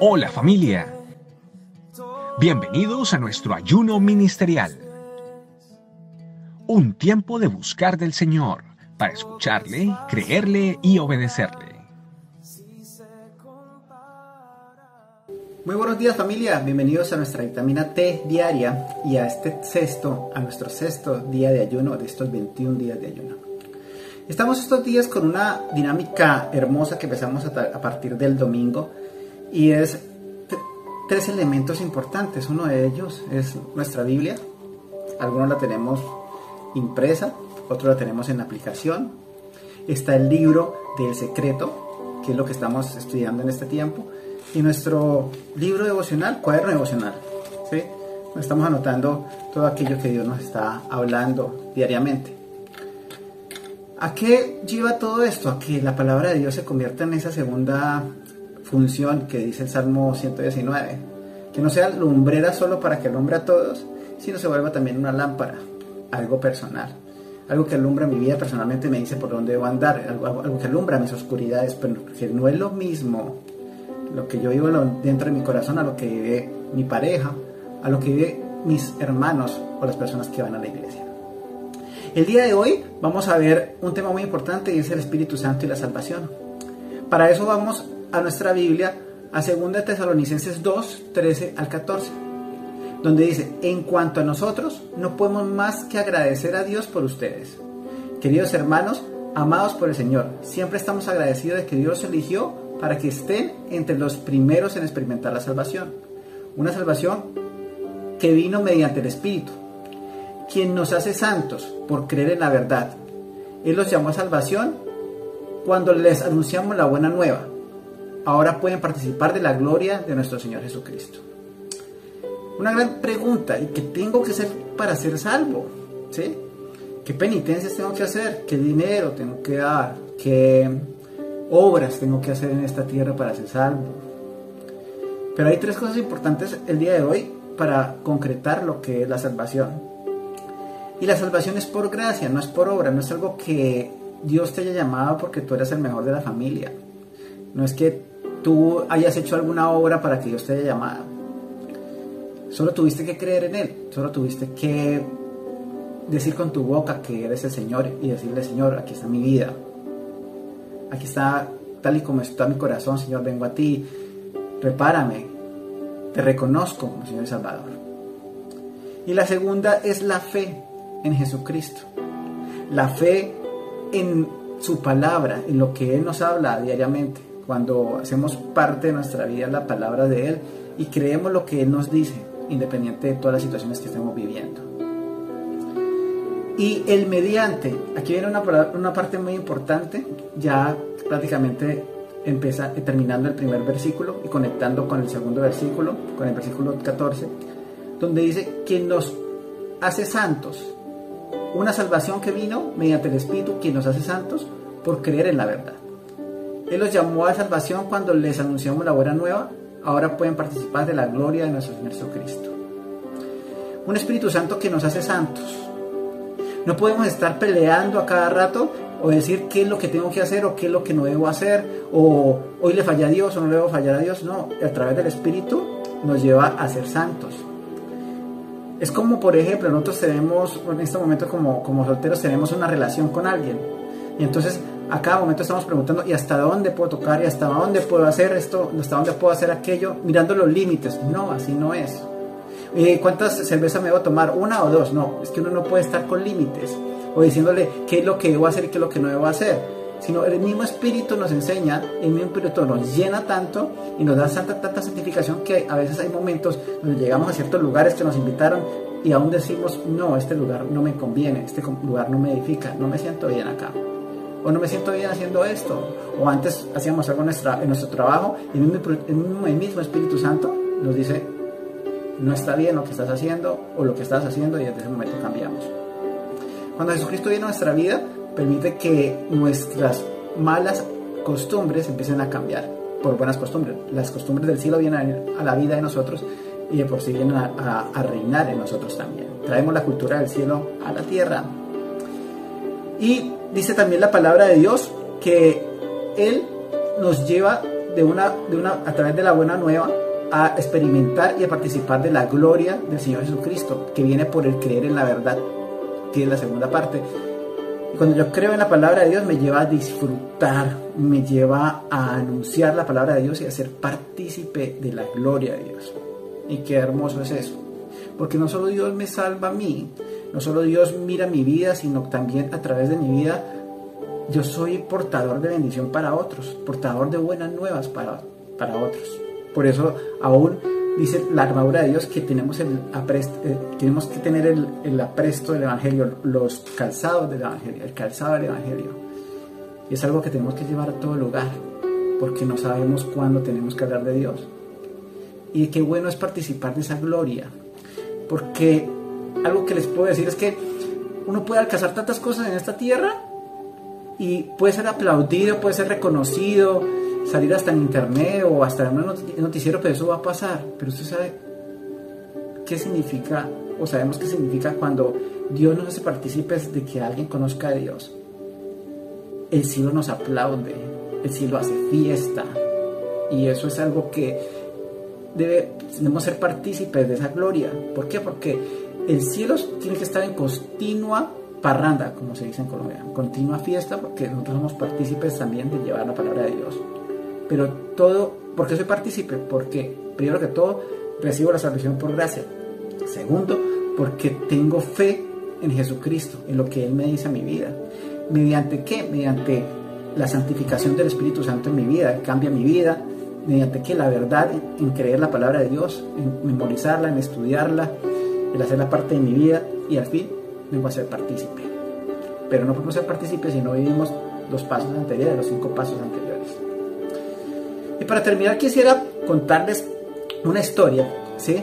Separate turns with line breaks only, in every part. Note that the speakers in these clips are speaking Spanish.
Hola familia. Bienvenidos a nuestro ayuno ministerial. Un tiempo de buscar del Señor para escucharle, creerle y obedecerle.
Muy buenos días familia, bienvenidos a nuestra vitamina T diaria y a este sexto, a nuestro sexto día de ayuno de estos 21 días de ayuno. Estamos estos días con una dinámica hermosa que empezamos a, partir del domingo y es tres elementos importantes. Uno de ellos es nuestra Biblia, algunos la tenemos impresa, otros la tenemos en aplicación. Está el libro del secreto, que es lo que estamos estudiando en este tiempo y nuestro libro devocional, cuaderno devocional. ¿sí? Estamos anotando todo aquello que Dios nos está hablando diariamente. ¿A qué lleva todo esto? A que la palabra de Dios se convierta en esa segunda función que dice el Salmo 119. Que no sea lumbrera solo para que alumbre a todos, sino se vuelva también una lámpara, algo personal. Algo que alumbra mi vida personalmente me dice por dónde debo andar, algo, algo que alumbra mis oscuridades, pero que no es lo mismo lo que yo vivo dentro de mi corazón, a lo que vive mi pareja, a lo que vive mis hermanos o las personas que van a la iglesia. El día de hoy vamos a ver un tema muy importante y es el Espíritu Santo y la salvación. Para eso vamos a nuestra Biblia, a 2 Tesalonicenses 2, 13 al 14, donde dice, en cuanto a nosotros, no podemos más que agradecer a Dios por ustedes. Queridos hermanos, amados por el Señor, siempre estamos agradecidos de que Dios eligió para que estén entre los primeros en experimentar la salvación. Una salvación que vino mediante el Espíritu, quien nos hace santos por creer en la verdad. Él los llamó a salvación cuando les anunciamos la buena nueva. Ahora pueden participar de la gloria de nuestro Señor Jesucristo. Una gran pregunta, ¿y qué tengo que hacer para ser salvo? ¿Qué penitencias tengo que hacer? ¿Qué dinero tengo que dar? ¿Qué obras tengo que hacer en esta tierra para ser salvo. Pero hay tres cosas importantes el día de hoy para concretar lo que es la salvación. Y la salvación es por gracia, no es por obra, no es algo que Dios te haya llamado porque tú eres el mejor de la familia. No es que tú hayas hecho alguna obra para que Dios te haya llamado. Solo tuviste que creer en Él, solo tuviste que decir con tu boca que eres el Señor y decirle, Señor, aquí está mi vida, Aquí está tal y como está mi corazón, Señor, vengo a ti, repárame, te reconozco Señor y Salvador. Y la segunda es la fe en Jesucristo, la fe en su palabra, en lo que Él nos habla diariamente, cuando hacemos parte de nuestra vida la palabra de Él y creemos lo que Él nos dice, independiente de todas las situaciones que estemos viviendo. Y el mediante, aquí viene una, una parte muy importante, ya prácticamente empieza terminando el primer versículo y conectando con el segundo versículo, con el versículo 14, donde dice quien nos hace santos, una salvación que vino mediante el Espíritu, quien nos hace santos por creer en la verdad. Él los llamó a salvación cuando les anunciamos la buena nueva, ahora pueden participar de la gloria de nuestro Señor Jesucristo. Un Espíritu Santo que nos hace santos, no podemos estar peleando a cada rato o decir qué es lo que tengo que hacer o qué es lo que no debo hacer o hoy le falla a Dios o no le debo fallar a Dios. No, a través del Espíritu nos lleva a ser santos. Es como, por ejemplo, nosotros tenemos, en este momento como, como solteros, tenemos una relación con alguien. Y entonces a cada momento estamos preguntando, ¿y hasta dónde puedo tocar? ¿Y hasta dónde puedo hacer esto? ¿Hasta dónde puedo hacer aquello? Mirando los límites. No, así no es. Eh, ¿cuántas cervezas me debo tomar? ¿Una o dos? No, es que uno no puede estar con límites o diciéndole qué es lo que debo hacer y qué es lo que no debo hacer. Sino el mismo Espíritu nos enseña, el mismo Espíritu nos llena tanto y nos da tanta, tanta santificación que a veces hay momentos donde llegamos a ciertos lugares que nos invitaron y aún decimos, no, este lugar no me conviene, este lugar no me edifica, no me siento bien acá. O no me siento bien haciendo esto. O antes hacíamos algo en, nuestro trabajo y el mismo, el mismo Espíritu Santo nos dice, no está bien lo que estás haciendo o lo que estás haciendo y desde ese momento cambiamos. Cuando Jesucristo viene a nuestra vida, permite que nuestras malas costumbres empiecen a cambiar por buenas costumbres. Las costumbres del cielo vienen a la vida de nosotros y de por sí vienen a, reinar en nosotros también. Traemos la cultura del cielo a la tierra. Y dice también la palabra de Dios que Él nos lleva de una, de una, a través de la buena nueva a experimentar y a participar de la gloria del Señor Jesucristo, que viene por el creer en la verdad, que es la segunda parte. Cuando yo creo en la palabra de Dios, me lleva a disfrutar, me lleva a anunciar la palabra de Dios y a ser partícipe de la gloria de Dios. Y qué hermoso es eso. Porque no solo Dios me salva a mí, no solo Dios mira mi vida, sino también a través de mi vida yo soy portador de bendición para otros, portador de buenas nuevas para, para otros. Por eso aún dice la armadura de Dios que tenemos, el eh, tenemos que tener el, el, apresto del Evangelio, los calzados del Evangelio, el calzado del Evangelio. Y es algo que tenemos que llevar a todo lugar, porque no sabemos cuándo tenemos que hablar de Dios. Y qué bueno es participar de esa gloria, porque algo que les puedo decir es que uno puede alcanzar tantas cosas en esta tierra y puede ser aplaudido, puede ser reconocido, salir hasta en internet o hasta en un noticiero, pero eso va a pasar. Pero usted sabe qué significa, o sabemos qué significa cuando Dios nos hace partícipes de que alguien conozca a Dios. El cielo nos aplaude, el cielo hace fiesta. Y eso es algo que debe, debemos ser partícipes de esa gloria. ¿Por qué? Porque el cielo tiene que estar en continua parranda, como se dice en Colombia, continua fiesta, porque nosotros somos partícipes también de llevar la palabra de Dios. Pero todo, ¿por qué soy partícipe? Porque, primero que todo, recibo la salvación por gracia. Segundo, porque tengo fe en Jesucristo, en lo que Él me dice a mi vida. ¿Mediante qué? Mediante la santificación del Espíritu Santo en mi vida, cambia mi vida, mediante que la verdad en creer la palabra de Dios, en memorizarla, en estudiarla, en hacerla parte de mi vida y al fin vengo a ser partícipe. Pero no podemos ser partícipes si no vivimos los pasos anteriores, los cinco pasos anteriores. Para terminar quisiera contarles una historia, ¿sí?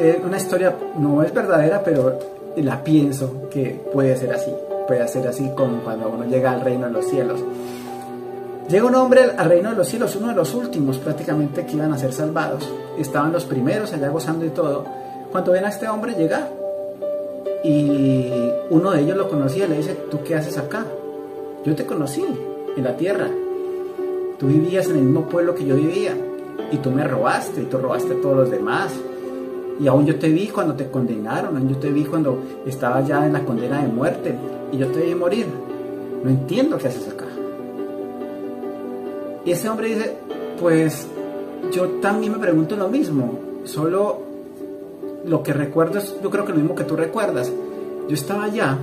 Eh, una historia no es verdadera, pero la pienso que puede ser así. Puede ser así como cuando uno llega al reino de los cielos. Llega un hombre al reino de los cielos, uno de los últimos prácticamente que iban a ser salvados. Estaban los primeros allá gozando y todo. Cuando ven a este hombre llegar, y uno de ellos lo conocía le dice, ¿tú qué haces acá? Yo te conocí en la tierra. Tú vivías en el mismo pueblo que yo vivía y tú me robaste y tú robaste a todos los demás. Y aún yo te vi cuando te condenaron, aún yo te vi cuando estaba ya en la condena de muerte y yo te vi morir. No entiendo qué haces acá. Y ese hombre dice, pues yo también me pregunto lo mismo, solo lo que recuerdo es, yo creo que lo mismo que tú recuerdas. Yo estaba allá,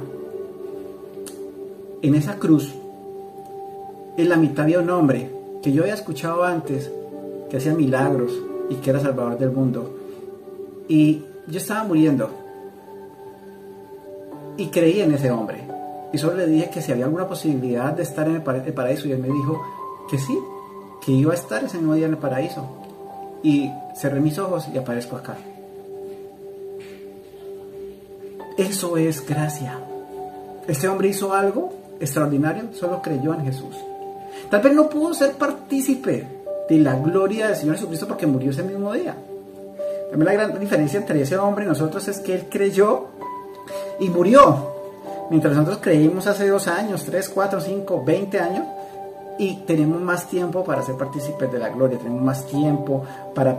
en esa cruz, en la mitad había un hombre que yo había escuchado antes, que hacía milagros y que era salvador del mundo. Y yo estaba muriendo. Y creí en ese hombre. Y solo le dije que si había alguna posibilidad de estar en el paraíso. Y él me dijo que sí, que iba a estar ese mismo día en el paraíso. Y cerré mis ojos y aparezco acá. Eso es gracia. Este hombre hizo algo extraordinario, solo creyó en Jesús. Tal vez no pudo ser partícipe de la gloria del Señor Jesucristo porque murió ese mismo día. También la gran diferencia entre ese hombre y nosotros es que él creyó y murió. Mientras nosotros creímos hace dos años, tres, cuatro, cinco, veinte años, y tenemos más tiempo para ser partícipes de la gloria, tenemos más tiempo para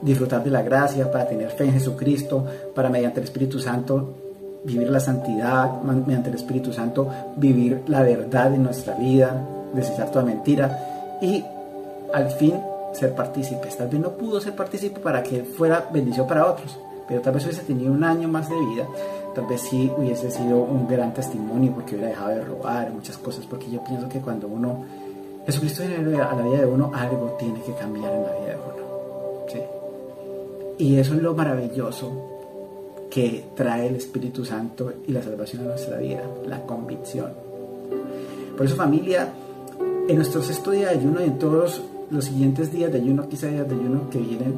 disfrutar de la gracia, para tener fe en Jesucristo, para mediante el Espíritu Santo vivir la santidad, mediante el Espíritu Santo vivir la verdad en nuestra vida, desechar toda mentira y al fin ser partícipes. Tal vez no pudo ser partícipe para que fuera bendición para otros, pero tal vez hubiese tenido un año más de vida, tal vez sí hubiese sido un gran testimonio porque hubiera dejado de robar muchas cosas, porque yo pienso que cuando uno, Jesucristo viene a la vida de uno, algo tiene que cambiar en la vida de uno. Y eso es lo maravilloso que trae el Espíritu Santo y la salvación a nuestra vida, la convicción. Por eso familia, en nuestro sexto día de ayuno y en todos los siguientes días de ayuno, quizá días de ayuno que vienen,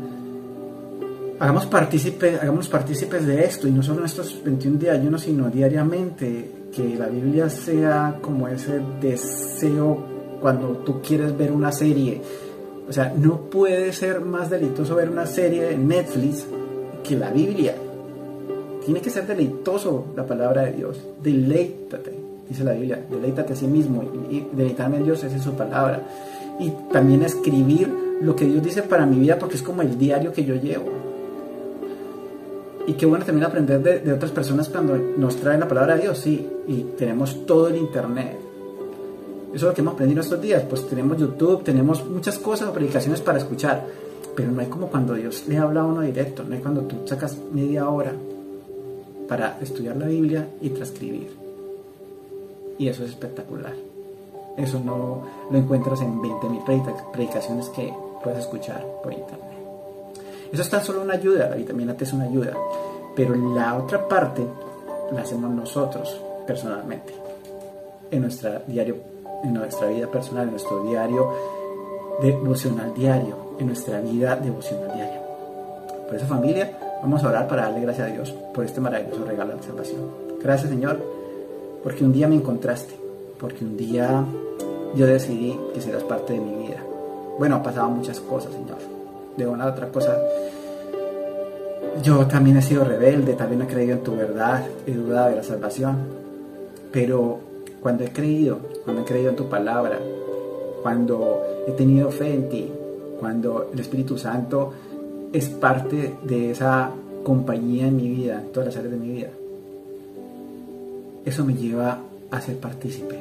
hagamos partícipes, hagamos partícipes de esto y no solo en estos 21 días de ayuno, sino diariamente, que la Biblia sea como ese deseo cuando tú quieres ver una serie. O sea, no puede ser más delitoso ver una serie de Netflix que la Biblia. Tiene que ser deleitoso la palabra de Dios. Deleítate. Dice la Biblia, deleítate a sí mismo y, deleitarme en Dios, esa es su palabra. Y también escribir lo que Dios dice para mi vida porque es como el diario que yo llevo. Y qué bueno también aprender de, otras personas cuando nos traen la palabra de Dios, sí, y tenemos todo el Internet. Eso es lo que hemos aprendido estos días, pues tenemos YouTube, tenemos muchas cosas o predicaciones para escuchar, pero no hay como cuando Dios le habla a uno directo, no hay cuando tú sacas media hora para estudiar la Biblia y transcribir. Y eso es espectacular. Eso no lo encuentras en 20.000 predicaciones que puedes escuchar por internet. Eso es tan solo una ayuda, la vitamina T es una ayuda, pero la otra parte la hacemos nosotros personalmente, en, nuestra diario, en nuestra vida personal, en nuestro diario devocional diario, en nuestra vida devocional diaria. Por esa familia, vamos a orar para darle gracias a Dios por este maravilloso regalo de salvación. Gracias Señor, porque un día me encontraste, porque un día yo decidí que serás parte de mi vida. Bueno, pasado muchas cosas, Señor. De una u otra cosa, yo también he sido rebelde, también he creído en tu verdad, he dudado de la salvación. Pero cuando he creído, cuando he creído en tu palabra, cuando he tenido fe en ti, cuando el Espíritu Santo es parte de esa compañía en mi vida, en todas las áreas de mi vida, eso me lleva a ser partícipe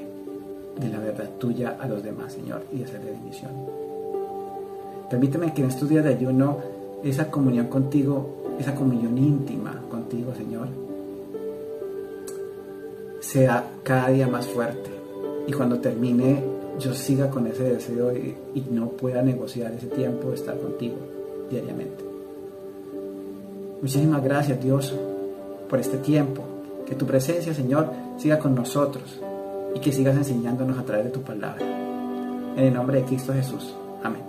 de la verdad tuya a los demás, Señor, y de hacerle dimisión. Permíteme que en estos días de ayuno, esa comunión contigo, esa comunión íntima contigo, Señor, sea cada día más fuerte. Y cuando termine, yo siga con ese deseo y, y no pueda negociar ese tiempo de estar contigo diariamente. Muchísimas gracias, Dios, por este tiempo. Que tu presencia, Señor, siga con nosotros y que sigas enseñándonos a través de tu palabra. En el nombre de Cristo Jesús. Amén.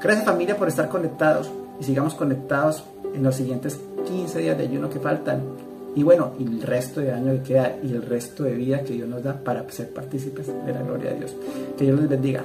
Gracias familia por estar conectados y sigamos conectados en los siguientes 15 días de ayuno que faltan. Y bueno, y el resto de año que queda y el resto de vida que Dios nos da para ser partícipes de la gloria de Dios. Que Dios les bendiga.